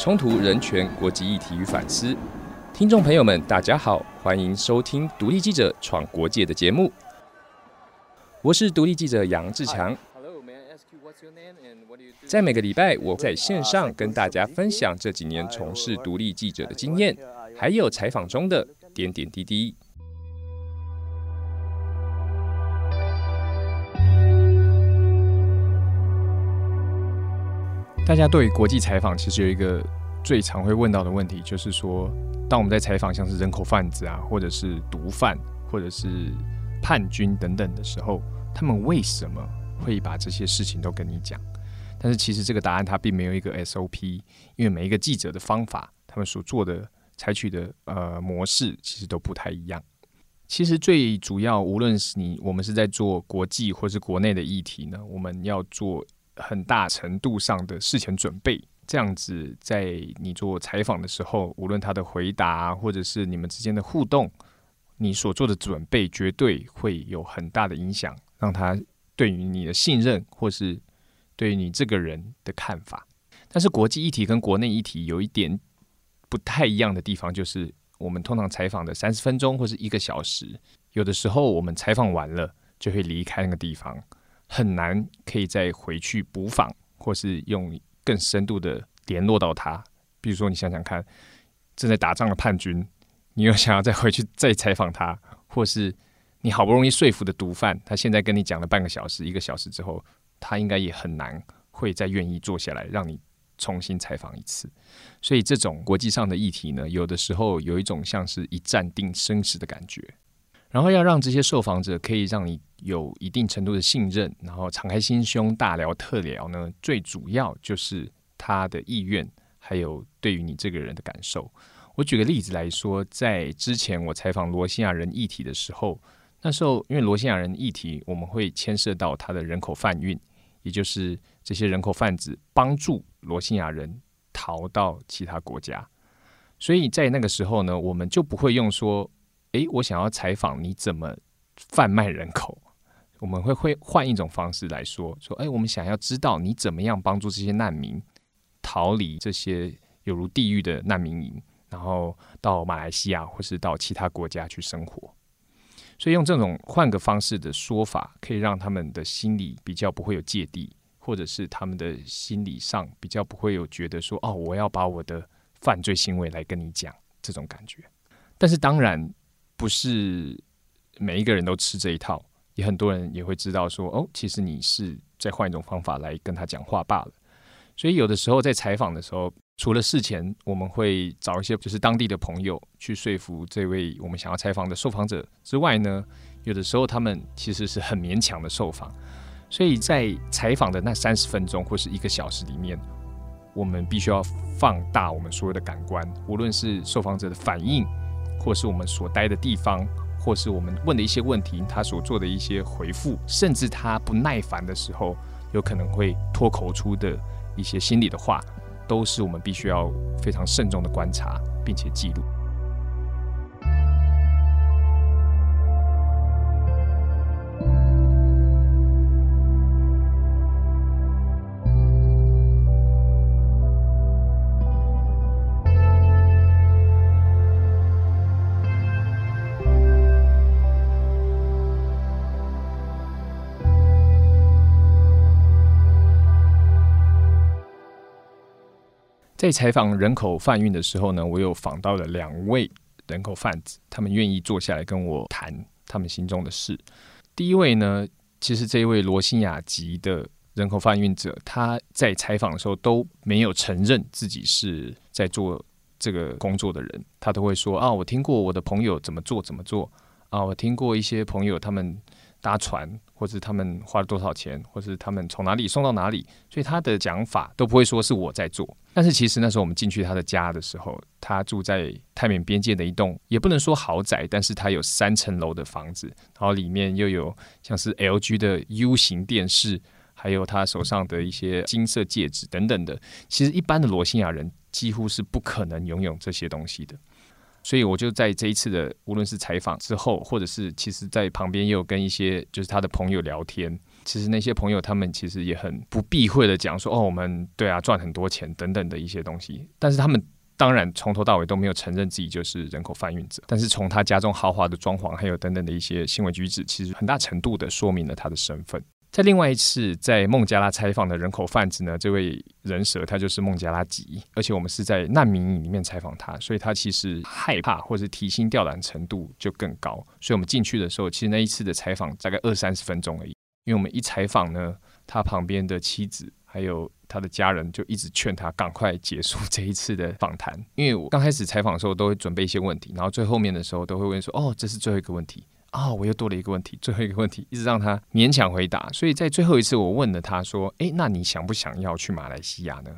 冲突、人权、国际议题与反思。听众朋友们，大家好，欢迎收听独立记者闯国界的节目。我是独立记者杨志强。在每个礼拜，我在线上跟大家分享这几年从事独立记者的经验，还有采访中的点点滴滴。大家对于国际采访其实有一个最常会问到的问题，就是说，当我们在采访像是人口贩子啊，或者是毒贩，或者是叛军等等的时候，他们为什么会把这些事情都跟你讲？但是其实这个答案它并没有一个 SOP，因为每一个记者的方法，他们所做的、采取的呃模式，其实都不太一样。其实最主要，无论是你我们是在做国际或是国内的议题呢，我们要做。很大程度上的事前准备，这样子在你做采访的时候，无论他的回答或者是你们之间的互动，你所做的准备绝对会有很大的影响，让他对于你的信任，或是对于你这个人的看法。但是国际议题跟国内议题有一点不太一样的地方，就是我们通常采访的三十分钟或是一个小时，有的时候我们采访完了就会离开那个地方。很难可以再回去补访，或是用更深度的联络到他。比如说，你想想看，正在打仗的叛军，你又想要再回去再采访他，或是你好不容易说服的毒贩，他现在跟你讲了半个小时、一个小时之后，他应该也很难会再愿意坐下来让你重新采访一次。所以，这种国际上的议题呢，有的时候有一种像是一战定生死的感觉。然后要让这些受访者可以让你有一定程度的信任，然后敞开心胸大聊特聊呢，最主要就是他的意愿，还有对于你这个人的感受。我举个例子来说，在之前我采访罗西亚人议题的时候，那时候因为罗西亚人议题，我们会牵涉到他的人口贩运，也就是这些人口贩子帮助罗西亚人逃到其他国家，所以在那个时候呢，我们就不会用说。诶，我想要采访你怎么贩卖人口？我们会会换一种方式来说，说，诶，我们想要知道你怎么样帮助这些难民逃离这些有如地狱的难民营，然后到马来西亚或是到其他国家去生活。所以用这种换个方式的说法，可以让他们的心里比较不会有芥蒂，或者是他们的心理上比较不会有觉得说，哦，我要把我的犯罪行为来跟你讲这种感觉。但是当然。不是每一个人都吃这一套，也很多人也会知道说，哦，其实你是在换一种方法来跟他讲话罢了。所以有的时候在采访的时候，除了事前我们会找一些就是当地的朋友去说服这位我们想要采访的受访者之外呢，有的时候他们其实是很勉强的受访。所以在采访的那三十分钟或是一个小时里面，我们必须要放大我们所有的感官，无论是受访者的反应。或是我们所待的地方，或是我们问的一些问题，他所做的一些回复，甚至他不耐烦的时候，有可能会脱口出的一些心里的话，都是我们必须要非常慎重的观察，并且记录。在采访人口贩运的时候呢，我有访到了两位人口贩子，他们愿意坐下来跟我谈他们心中的事。第一位呢，其实这一位罗兴亚籍的人口贩运者，他在采访的时候都没有承认自己是在做这个工作的人，他都会说啊，我听过我的朋友怎么做怎么做啊，我听过一些朋友他们。搭船，或是他们花了多少钱，或是他们从哪里送到哪里，所以他的讲法都不会说是我在做。但是其实那时候我们进去他的家的时候，他住在泰缅边界的一栋，也不能说豪宅，但是他有三层楼的房子，然后里面又有像是 LG 的 U 型电视，还有他手上的一些金色戒指等等的。其实一般的罗兴亚人几乎是不可能拥有这些东西的。所以我就在这一次的无论是采访之后，或者是其实在旁边也有跟一些就是他的朋友聊天，其实那些朋友他们其实也很不避讳的讲说，哦，我们对啊赚很多钱等等的一些东西，但是他们当然从头到尾都没有承认自己就是人口贩运者，但是从他家中豪华的装潢还有等等的一些行为举止，其实很大程度的说明了他的身份。在另外一次在孟加拉采访的人口贩子呢，这位人蛇他就是孟加拉籍，而且我们是在难民营里面采访他，所以他其实害怕或者提心吊胆程度就更高。所以我们进去的时候，其实那一次的采访大概二三十分钟而已，因为我们一采访呢，他旁边的妻子还有他的家人就一直劝他赶快结束这一次的访谈，因为我刚开始采访的时候都会准备一些问题，然后最后面的时候都会问说：“哦，这是最后一个问题。”啊，我又多了一个问题，最后一个问题，一直让他勉强回答。所以在最后一次，我问了他说：“诶，那你想不想要去马来西亚呢？”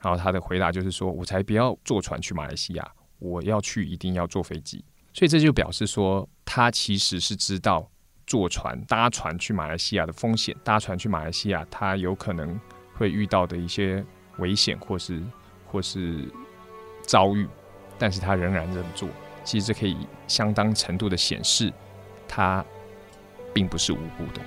然后他的回答就是说：“我才不要坐船去马来西亚，我要去一定要坐飞机。”所以这就表示说，他其实是知道坐船、搭船去马来西亚的风险，搭船去马来西亚他有可能会遇到的一些危险或是或是遭遇，但是他仍然这么做。其实这可以相当程度的显示。他并不是无辜的。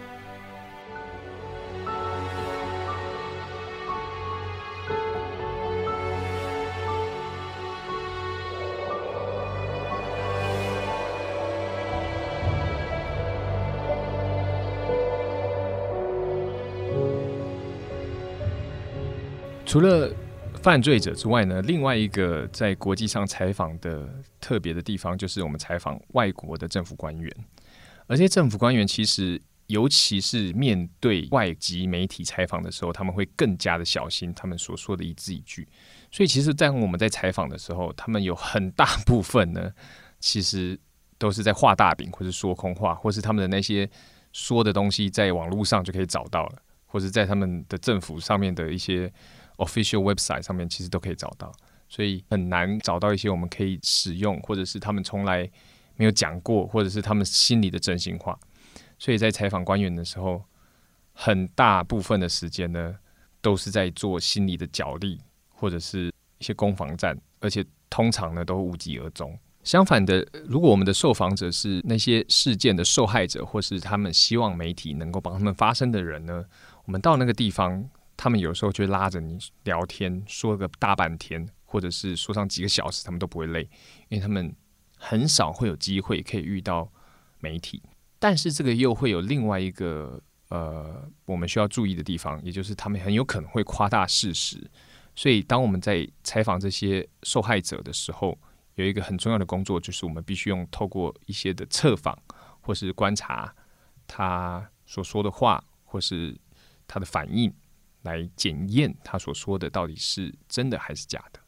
除了犯罪者之外呢，另外一个在国际上采访的特别的地方，就是我们采访外国的政府官员。而且政府官员其实，尤其是面对外籍媒体采访的时候，他们会更加的小心他们所说的一字一句。所以，其实，在我们在采访的时候，他们有很大部分呢，其实都是在画大饼，或是说空话，或是他们的那些说的东西，在网络上就可以找到了，或者在他们的政府上面的一些 official website 上面，其实都可以找到。所以，很难找到一些我们可以使用，或者是他们从来。没有讲过，或者是他们心里的真心话，所以在采访官员的时候，很大部分的时间呢，都是在做心理的角力，或者是一些攻防战，而且通常呢都无疾而终。相反的，如果我们的受访者是那些事件的受害者，或是他们希望媒体能够帮他们发声的人呢，我们到那个地方，他们有时候就拉着你聊天，说个大半天，或者是说上几个小时，他们都不会累，因为他们。很少会有机会可以遇到媒体，但是这个又会有另外一个呃，我们需要注意的地方，也就是他们很有可能会夸大事实。所以，当我们在采访这些受害者的时候，有一个很重要的工作，就是我们必须用透过一些的测访或是观察他所说的话，或是他的反应，来检验他所说的到底是真的还是假的。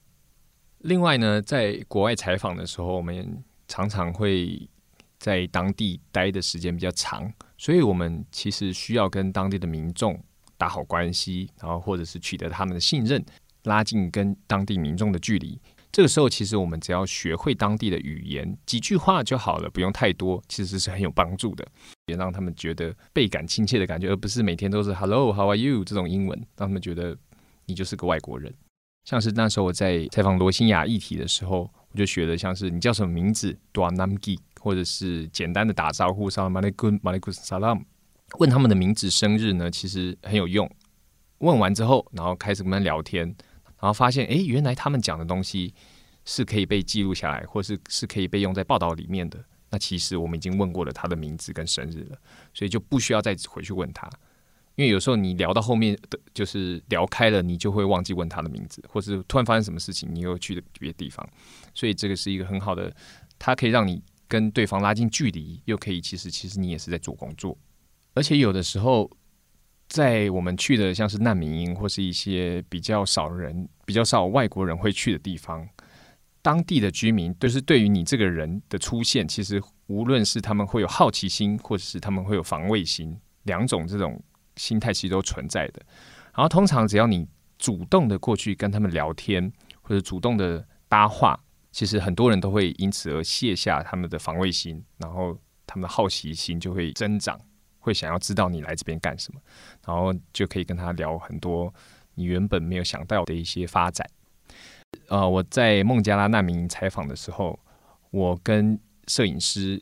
另外呢，在国外采访的时候，我们常常会在当地待的时间比较长，所以我们其实需要跟当地的民众打好关系，然后或者是取得他们的信任，拉近跟当地民众的距离。这个时候，其实我们只要学会当地的语言，几句话就好了，不用太多，其实是很有帮助的，也让他们觉得倍感亲切的感觉，而不是每天都是 “Hello, how are you” 这种英文，让他们觉得你就是个外国人。像是那时候我在采访罗新雅议题的时候，我就学的像是你叫什么名字，Dua Namgi，或者是简单的打招呼，Salam Alaikum, Alaikum Salam。问他们的名字、生日呢，其实很有用。问完之后，然后开始跟他们聊天，然后发现，哎，原来他们讲的东西是可以被记录下来，或是是可以被用在报道里面的。那其实我们已经问过了他的名字跟生日了，所以就不需要再回去问他。因为有时候你聊到后面的，就是聊开了，你就会忘记问他的名字，或是突然发生什么事情，你又去别的地方，所以这个是一个很好的，它可以让你跟对方拉近距离，又可以其实其实你也是在做工作，而且有的时候在我们去的像是难民营或是一些比较少人、比较少外国人会去的地方，当地的居民都是对于你这个人的出现，其实无论是他们会有好奇心，或者是他们会有防卫心，两种这种。心态其实都存在的，然后通常只要你主动的过去跟他们聊天，或者主动的搭话，其实很多人都会因此而卸下他们的防卫心，然后他们的好奇心就会增长，会想要知道你来这边干什么，然后就可以跟他聊很多你原本没有想到的一些发展。呃，我在孟加拉难民营采访的时候，我跟摄影师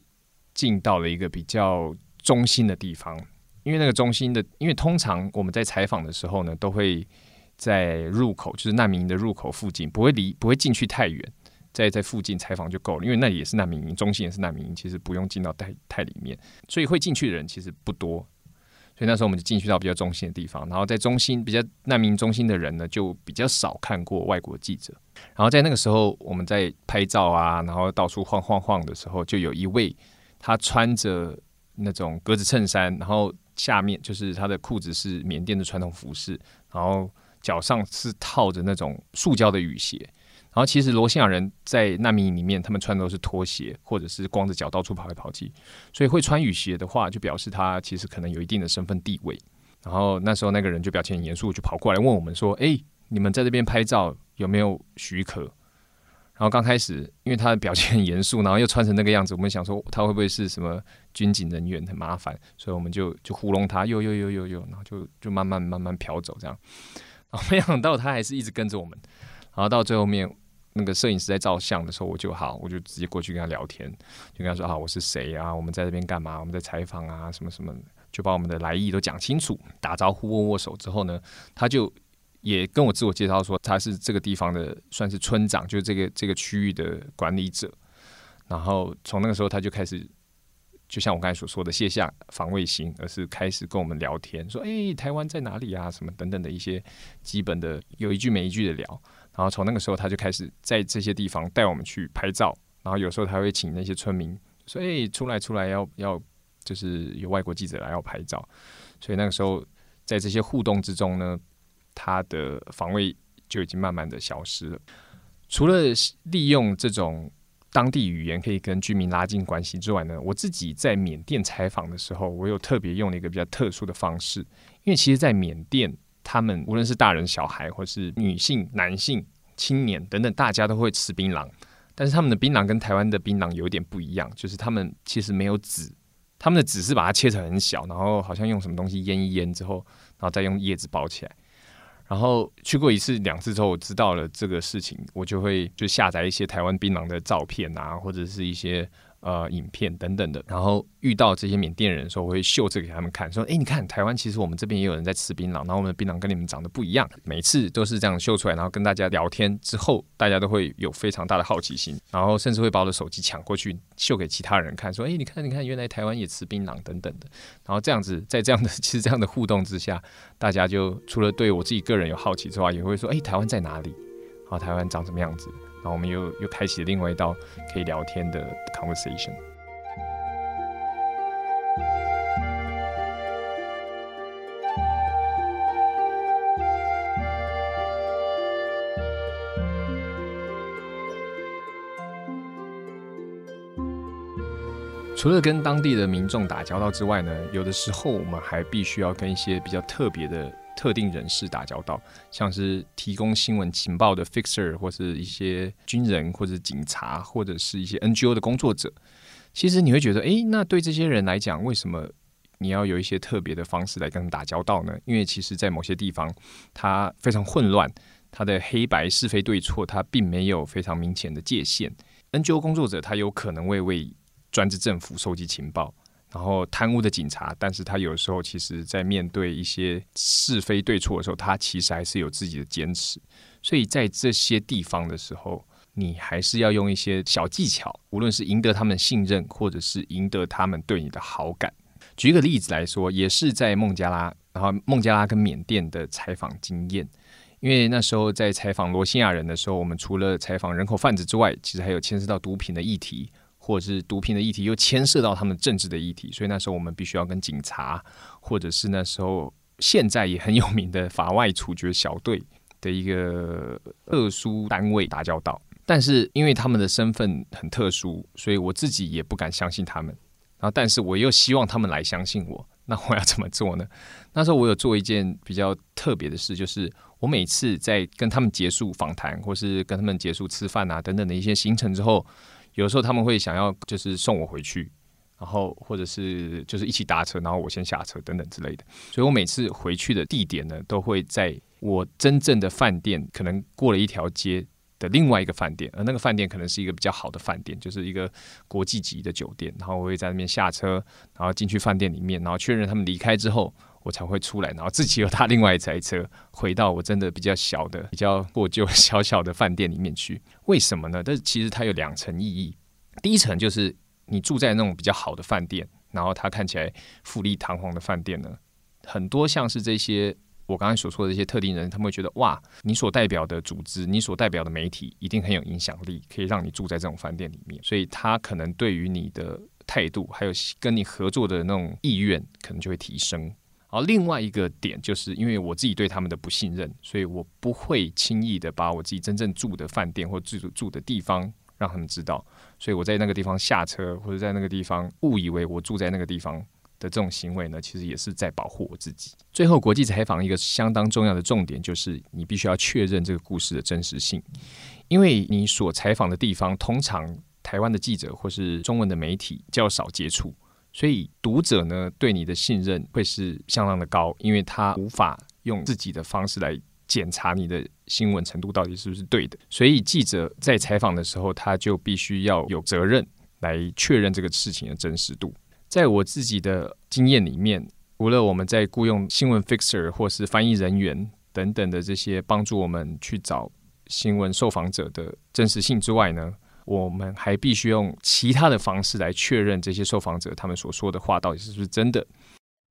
进到了一个比较中心的地方。因为那个中心的，因为通常我们在采访的时候呢，都会在入口，就是难民营的入口附近，不会离不会进去太远，在在附近采访就够了。因为那里也是难民营，中心也是难民营，其实不用进到太太里面，所以会进去的人其实不多。所以那时候我们就进去到比较中心的地方，然后在中心比较难民中心的人呢，就比较少看过外国记者。然后在那个时候，我们在拍照啊，然后到处晃晃晃的时候，就有一位他穿着那种格子衬衫，然后下面就是他的裤子是缅甸的传统服饰，然后脚上是套着那种塑胶的雨鞋。然后其实罗兴亚人在难民营里面，他们穿的都是拖鞋，或者是光着脚到处跑来跑去。所以会穿雨鞋的话，就表示他其实可能有一定的身份地位。然后那时候那个人就表情很严肃，就跑过来问我们说：“哎，你们在这边拍照有没有许可？”然后刚开始，因为他的表情很严肃，然后又穿成那个样子，我们想说他会不会是什么军警人员，很麻烦，所以我们就就糊弄他，又又又又又，然后就就慢慢慢慢飘走这样。然后没想到他还是一直跟着我们，然后到最后面。那个摄影师在照相的时候，我就好，我就直接过去跟他聊天，就跟他说啊，我是谁啊？我们在这边干嘛？我们在采访啊，什么什么，就把我们的来意都讲清楚，打招呼、握握手之后呢，他就也跟我自我介绍说他是这个地方的算是村长，就是这个这个区域的管理者。然后从那个时候他就开始，就像我刚才所说的，卸下防卫心，而是开始跟我们聊天，说哎，台湾在哪里啊？什么等等的一些基本的有一句没一句的聊。然后从那个时候，他就开始在这些地方带我们去拍照。然后有时候他会请那些村民说：“哎，出来出来，要要就是有外国记者来要拍照。”所以那个时候，在这些互动之中呢，他的防卫就已经慢慢的消失了。除了利用这种当地语言可以跟居民拉近关系之外呢，我自己在缅甸采访的时候，我有特别用了一个比较特殊的方式，因为其实，在缅甸。他们无论是大人、小孩，或是女性、男性、青年等等，大家都会吃槟榔。但是他们的槟榔跟台湾的槟榔有点不一样，就是他们其实没有籽，他们的籽是把它切成很小，然后好像用什么东西腌一腌之后，然后再用叶子包起来。然后去过一次、两次之后，我知道了这个事情，我就会就下载一些台湾槟榔的照片啊，或者是一些。呃，影片等等的，然后遇到这些缅甸人的时候，我会秀这个给他们看，说：“哎，你看台湾其实我们这边也有人在吃槟榔，然后我们的槟榔跟你们长得不一样。”每次都是这样秀出来，然后跟大家聊天之后，大家都会有非常大的好奇心，然后甚至会把我的手机抢过去秀给其他人看，说：“哎，你看，你看，原来台湾也吃槟榔等等的。”然后这样子，在这样的 其实这样的互动之下，大家就除了对我自己个人有好奇之外，也会说：“哎，台湾在哪里？好台湾长什么样子？”我们又又开启另外一道可以聊天的 conversation。除了跟当地的民众打交道之外呢，有的时候我们还必须要跟一些比较特别的特定人士打交道，像是提供新闻情报的 fixer，或是一些军人，或者警察，或者是一些 NGO 的工作者。其实你会觉得，诶，那对这些人来讲，为什么你要有一些特别的方式来跟他们打交道呢？因为其实，在某些地方，它非常混乱，它的黑白是非对错，它并没有非常明显的界限。NGO 工作者他有可能会为专制政府收集情报，然后贪污的警察，但是他有时候其实在面对一些是非对错的时候，他其实还是有自己的坚持。所以在这些地方的时候，你还是要用一些小技巧，无论是赢得他们信任，或者是赢得他们对你的好感。举个例子来说，也是在孟加拉，然后孟加拉跟缅甸的采访经验，因为那时候在采访罗兴亚人的时候，我们除了采访人口贩子之外，其实还有牵涉到毒品的议题。或者是毒品的议题，又牵涉到他们政治的议题，所以那时候我们必须要跟警察，或者是那时候现在也很有名的法外处决小队的一个特殊单位打交道。但是因为他们的身份很特殊，所以我自己也不敢相信他们。然后，但是我又希望他们来相信我，那我要怎么做呢？那时候我有做一件比较特别的事，就是我每次在跟他们结束访谈，或是跟他们结束吃饭啊等等的一些行程之后。有时候他们会想要就是送我回去，然后或者是就是一起搭车，然后我先下车等等之类的。所以我每次回去的地点呢，都会在我真正的饭店，可能过了一条街的另外一个饭店，而那个饭店可能是一个比较好的饭店，就是一个国际级的酒店。然后我会在那边下车，然后进去饭店里面，然后确认他们离开之后，我才会出来，然后自己又搭另外一台车回到我真的比较小的、比较破旧 小小的饭店里面去。为什么呢？但是其实它有两层意义。第一层就是你住在那种比较好的饭店，然后它看起来富丽堂皇的饭店呢，很多像是这些。我刚才所说的这些特定人，他们会觉得哇，你所代表的组织，你所代表的媒体，一定很有影响力，可以让你住在这种饭店里面，所以他可能对于你的态度，还有跟你合作的那种意愿，可能就会提升。而另外一个点，就是因为我自己对他们的不信任，所以我不会轻易的把我自己真正住的饭店或住住的地方让他们知道，所以我在那个地方下车，或者在那个地方误以为我住在那个地方。的这种行为呢，其实也是在保护我自己。最后，国际采访一个相当重要的重点就是，你必须要确认这个故事的真实性，因为你所采访的地方，通常台湾的记者或是中文的媒体较少接触，所以读者呢对你的信任会是相当的高，因为他无法用自己的方式来检查你的新闻程度到底是不是对的，所以记者在采访的时候，他就必须要有责任来确认这个事情的真实度。在我自己的经验里面，除了我们在雇佣新闻 fixer 或是翻译人员等等的这些帮助我们去找新闻受访者的真实性之外呢，我们还必须用其他的方式来确认这些受访者他们所说的话到底是不是真的。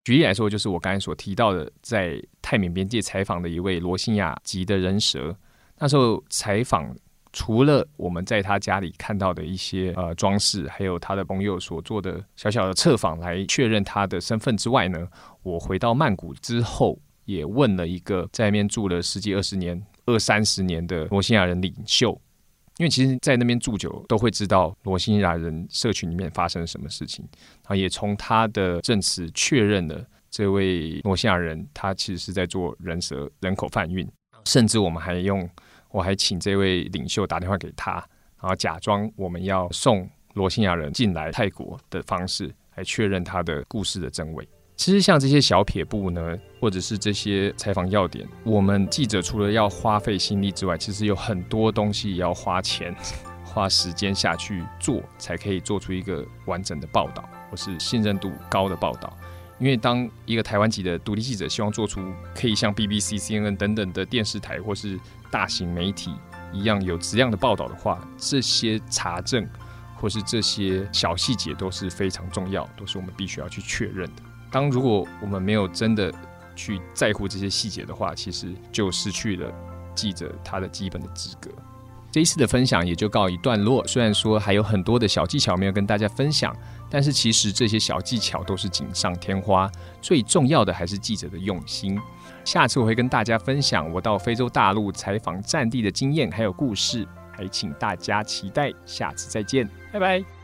举例来说，就是我刚才所提到的，在泰缅边界采访的一位罗兴亚籍的人蛇，那时候采访。除了我们在他家里看到的一些呃装饰，还有他的朋友所做的小小的测访来确认他的身份之外呢，我回到曼谷之后，也问了一个在那边住了十几二十年、二三十年的罗兴亚人领袖，因为其实，在那边住久都会知道罗兴亚人社群里面发生了什么事情，然后也从他的证词确认了这位罗兴亚人他其实是在做人蛇人口贩运，甚至我们还用。我还请这位领袖打电话给他，然后假装我们要送罗兴亚人进来泰国的方式来确认他的故事的真伪。其实像这些小撇步呢，或者是这些采访要点，我们记者除了要花费心力之外，其实有很多东西也要花钱、花时间下去做，才可以做出一个完整的报道或是信任度高的报道。因为当一个台湾籍的独立记者希望做出可以像 BBC、CNN 等等的电视台或是大型媒体一样有质量的报道的话，这些查证或是这些小细节都是非常重要，都是我们必须要去确认的。当如果我们没有真的去在乎这些细节的话，其实就失去了记者他的基本的资格。这一次的分享也就告一段落。虽然说还有很多的小技巧没有跟大家分享，但是其实这些小技巧都是锦上添花。最重要的还是记者的用心。下次我会跟大家分享我到非洲大陆采访战地的经验还有故事，还请大家期待。下次再见，拜拜。